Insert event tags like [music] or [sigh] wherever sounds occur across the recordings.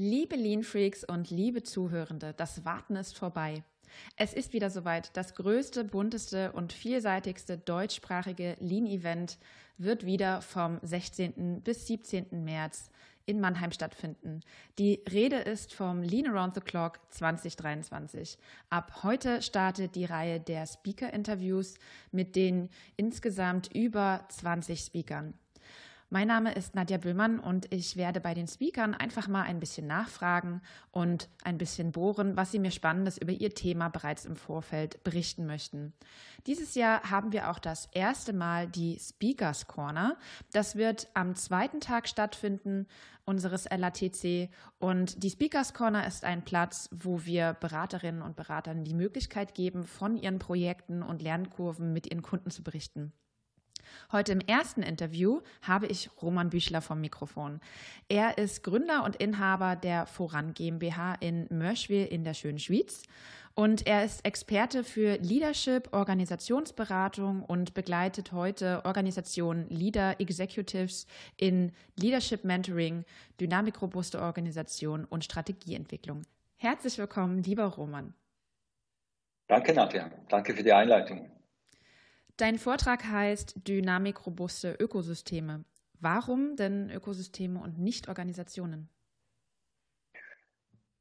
Liebe Lean Freaks und liebe Zuhörende, das Warten ist vorbei. Es ist wieder soweit. Das größte, bunteste und vielseitigste deutschsprachige Lean-Event wird wieder vom 16. bis 17. März in Mannheim stattfinden. Die Rede ist vom Lean Around the Clock 2023. Ab heute startet die Reihe der Speaker-Interviews mit den insgesamt über 20 Speakern. Mein Name ist Nadja Büllmann und ich werde bei den Speakern einfach mal ein bisschen nachfragen und ein bisschen bohren, was sie mir Spannendes über ihr Thema bereits im Vorfeld berichten möchten. Dieses Jahr haben wir auch das erste Mal die Speakers Corner. Das wird am zweiten Tag stattfinden unseres LATC und die Speakers Corner ist ein Platz, wo wir Beraterinnen und Beratern die Möglichkeit geben, von ihren Projekten und Lernkurven mit ihren Kunden zu berichten. Heute im ersten Interview habe ich Roman Büchler vom Mikrofon. Er ist Gründer und Inhaber der Voran GmbH in Mörschwil in der schönen Schweiz. Und er ist Experte für Leadership, Organisationsberatung und begleitet heute Organisationen Leader Executives in Leadership Mentoring, dynamikrobuste Organisation und Strategieentwicklung. Herzlich willkommen, lieber Roman. Danke, Nadja. Danke für die Einleitung. Dein Vortrag heißt Dynamikrobuste Ökosysteme. Warum denn Ökosysteme und nicht Organisationen?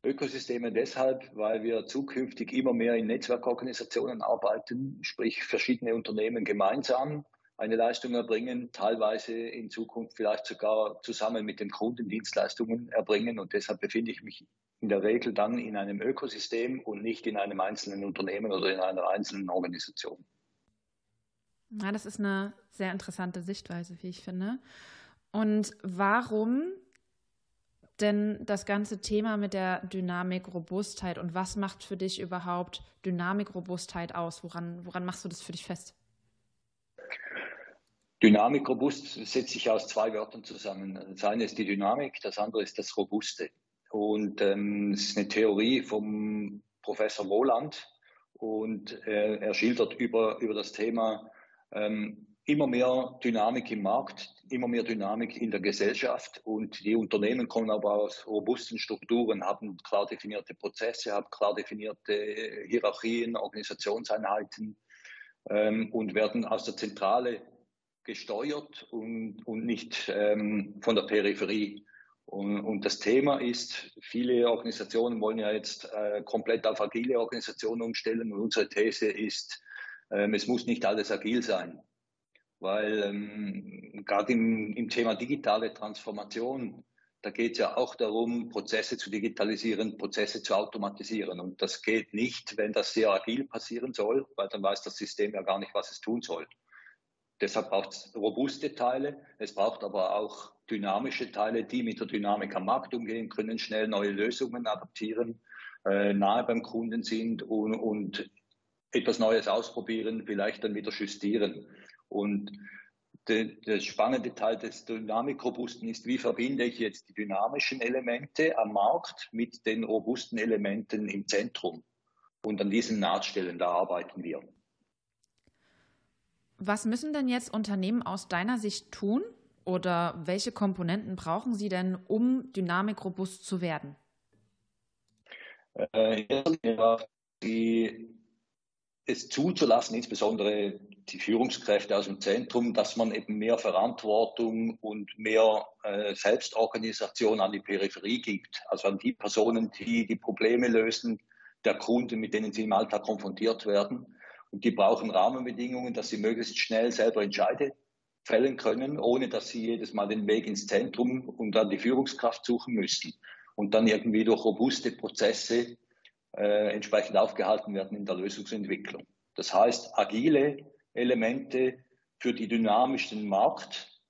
Ökosysteme deshalb, weil wir zukünftig immer mehr in Netzwerkorganisationen arbeiten, sprich verschiedene Unternehmen gemeinsam eine Leistung erbringen, teilweise in Zukunft vielleicht sogar zusammen mit den Kunden Dienstleistungen erbringen. Und deshalb befinde ich mich in der Regel dann in einem Ökosystem und nicht in einem einzelnen Unternehmen oder in einer einzelnen Organisation. Ja, das ist eine sehr interessante Sichtweise, wie ich finde. Und warum denn das ganze Thema mit der Dynamik, Robustheit und was macht für dich überhaupt Dynamik, Robustheit aus? Woran, woran machst du das für dich fest? Dynamik, robust setzt sich aus zwei Wörtern zusammen. Das eine ist die Dynamik, das andere ist das Robuste. Und ähm, es ist eine Theorie vom Professor Wohland und äh, er schildert über, über das Thema ähm, immer mehr Dynamik im Markt, immer mehr Dynamik in der Gesellschaft und die Unternehmen kommen aber aus robusten Strukturen, haben klar definierte Prozesse, haben klar definierte Hierarchien, Organisationseinheiten ähm, und werden aus der Zentrale gesteuert und, und nicht ähm, von der Peripherie. Und, und, das Thema ist, viele Organisationen wollen ja jetzt äh, komplett auf agile Organisationen umstellen und unsere These ist, ähm, es muss nicht alles agil sein, weil ähm, gerade im, im Thema digitale Transformation, da geht es ja auch darum, Prozesse zu digitalisieren, Prozesse zu automatisieren. Und das geht nicht, wenn das sehr agil passieren soll, weil dann weiß das System ja gar nicht, was es tun soll. Deshalb braucht es robuste Teile, es braucht aber auch dynamische Teile, die mit der Dynamik am Markt umgehen können, schnell neue Lösungen adaptieren, äh, nahe beim Kunden sind und, und etwas Neues ausprobieren, vielleicht dann wieder justieren. Und der spannende Teil des Dynamikrobusten ist, wie verbinde ich jetzt die dynamischen Elemente am Markt mit den robusten Elementen im Zentrum. Und an diesen Nahtstellen, da arbeiten wir. Was müssen denn jetzt Unternehmen aus deiner Sicht tun oder welche Komponenten brauchen sie denn, um dynamikrobust zu werden? Äh, die es zuzulassen, insbesondere die Führungskräfte aus dem Zentrum, dass man eben mehr Verantwortung und mehr äh, Selbstorganisation an die Peripherie gibt, also an die Personen, die die Probleme lösen, der Kunden, mit denen sie im Alltag konfrontiert werden. Und die brauchen Rahmenbedingungen, dass sie möglichst schnell selber Entscheide fällen können, ohne dass sie jedes Mal den Weg ins Zentrum und dann die Führungskraft suchen müssen. Und dann irgendwie durch robuste Prozesse äh, entsprechend aufgehalten werden in der Lösungsentwicklung. Das heißt, agile Elemente für die dynamischen Markt,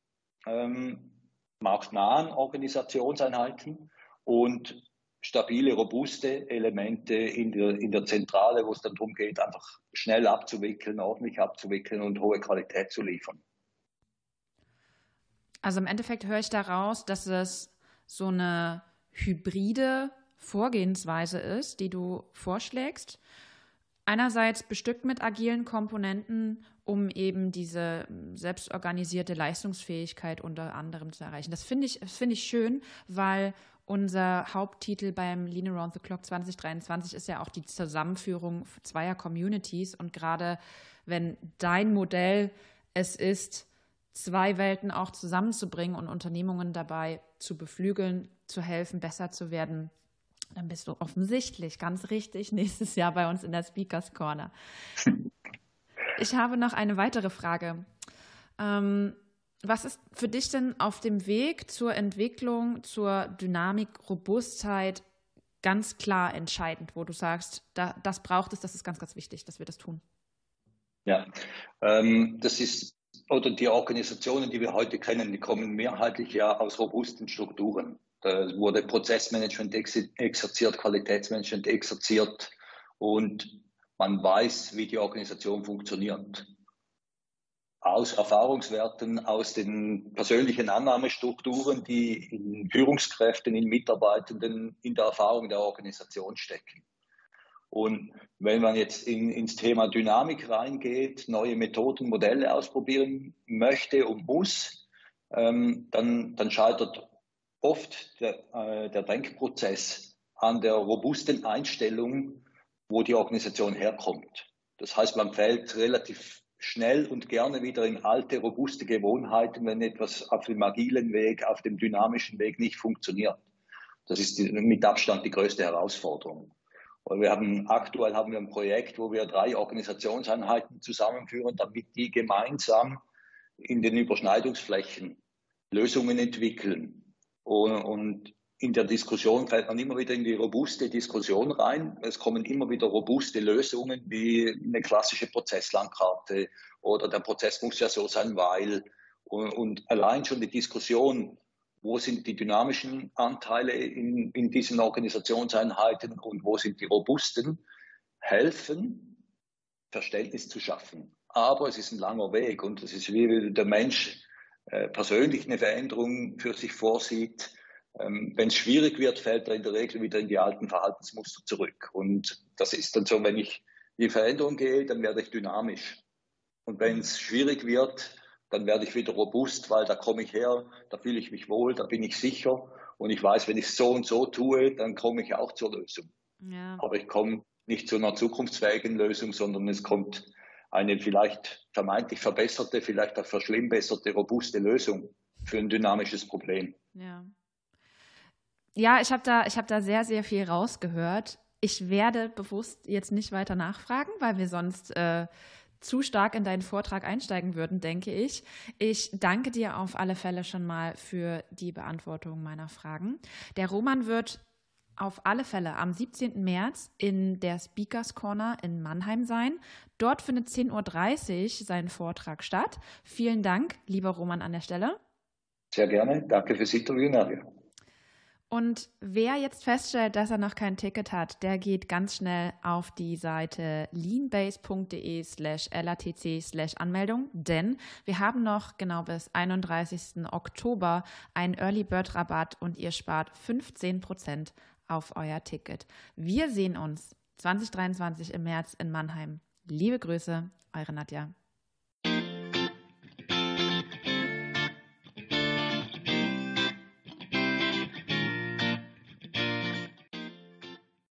ähm, marktnahen Organisationseinheiten und stabile, robuste Elemente in der, in der Zentrale, wo es dann darum geht, einfach schnell abzuwickeln, ordentlich abzuwickeln und hohe Qualität zu liefern. Also im Endeffekt höre ich daraus, dass es so eine hybride Vorgehensweise ist, die du vorschlägst. Einerseits bestückt mit agilen Komponenten, um eben diese selbstorganisierte Leistungsfähigkeit unter anderem zu erreichen. Das finde ich, das finde ich schön, weil unser Haupttitel beim Lean Around the Clock 2023 ist ja auch die Zusammenführung zweier Communities. Und gerade wenn dein Modell es ist, zwei Welten auch zusammenzubringen und Unternehmungen dabei zu beflügeln, zu helfen, besser zu werden, dann bist du offensichtlich ganz richtig nächstes Jahr bei uns in der Speakers Corner. [laughs] Ich habe noch eine weitere Frage. Ähm, was ist für dich denn auf dem Weg zur Entwicklung, zur Dynamik, Robustheit ganz klar entscheidend, wo du sagst, da, das braucht es, das ist ganz, ganz wichtig, dass wir das tun? Ja, ähm, das ist, oder die Organisationen, die wir heute kennen, die kommen mehrheitlich ja aus robusten Strukturen. Da wurde Prozessmanagement exerziert, Qualitätsmanagement exerziert und man weiß, wie die Organisation funktioniert aus Erfahrungswerten, aus den persönlichen Annahmestrukturen, die in Führungskräften, in Mitarbeitenden, in der Erfahrung der Organisation stecken. Und wenn man jetzt in, ins Thema Dynamik reingeht, neue Methoden, Modelle ausprobieren möchte und muss, ähm, dann, dann scheitert oft der, äh, der Denkprozess an der robusten Einstellung, wo die Organisation herkommt. Das heißt, man fällt relativ schnell und gerne wieder in alte, robuste Gewohnheiten, wenn etwas auf dem agilen Weg, auf dem dynamischen Weg nicht funktioniert. Das ist die, mit Abstand die größte Herausforderung. Und wir haben, aktuell haben wir ein Projekt, wo wir drei Organisationseinheiten zusammenführen, damit die gemeinsam in den Überschneidungsflächen Lösungen entwickeln. Und, in der Diskussion fällt man immer wieder in die robuste Diskussion rein. Es kommen immer wieder robuste Lösungen wie eine klassische Prozesslandkarte oder der Prozess muss ja so sein, weil. Und, und allein schon die Diskussion, wo sind die dynamischen Anteile in, in diesen Organisationseinheiten und wo sind die robusten, helfen, Verständnis zu schaffen. Aber es ist ein langer Weg und es ist wie der Mensch äh, persönlich eine Veränderung für sich vorsieht ähm, Wenn es schwierig wird, fällt er in der Regel wieder in die alten Verhaltensmuster zurück. Und das ist dann so, wenn ich in die Veränderung gehe, dann werde ich dynamisch. Und wenn es schwierig wird, dann werde ich wieder robust, weil da komme ich her, da fühle ich mich wohl, da bin ich sicher. Und ich weiß, wenn ich so und so tue, dann komme ich auch zur Lösung. Ja. Aber ich komme nicht zu einer zukunftsfähigen Lösung, sondern es kommt eine vielleicht vermeintlich verbesserte, vielleicht auch verschlimmbesserte, robuste Lösung für ein dynamisches Problem. Ja ja, ich habe da, hab da sehr, sehr viel rausgehört. Ich werde bewusst jetzt nicht weiter nachfragen, weil wir sonst äh, zu stark in deinen Vortrag einsteigen würden, denke ich. Ich danke dir auf alle Fälle schon mal für die Beantwortung meiner Fragen. Der Roman wird auf alle Fälle am 17. März in der Speakers Corner in Mannheim sein. Dort findet 10.30 Uhr sein Vortrag statt. Vielen Dank, lieber Roman, an der Stelle. Sehr gerne. Danke fürs Interview, Nadia. Und wer jetzt feststellt, dass er noch kein Ticket hat, der geht ganz schnell auf die Seite leanbase.de slash latc slash Anmeldung, denn wir haben noch genau bis 31. Oktober einen Early Bird Rabatt und ihr spart 15 Prozent auf euer Ticket. Wir sehen uns 2023 im März in Mannheim. Liebe Grüße, eure Nadja.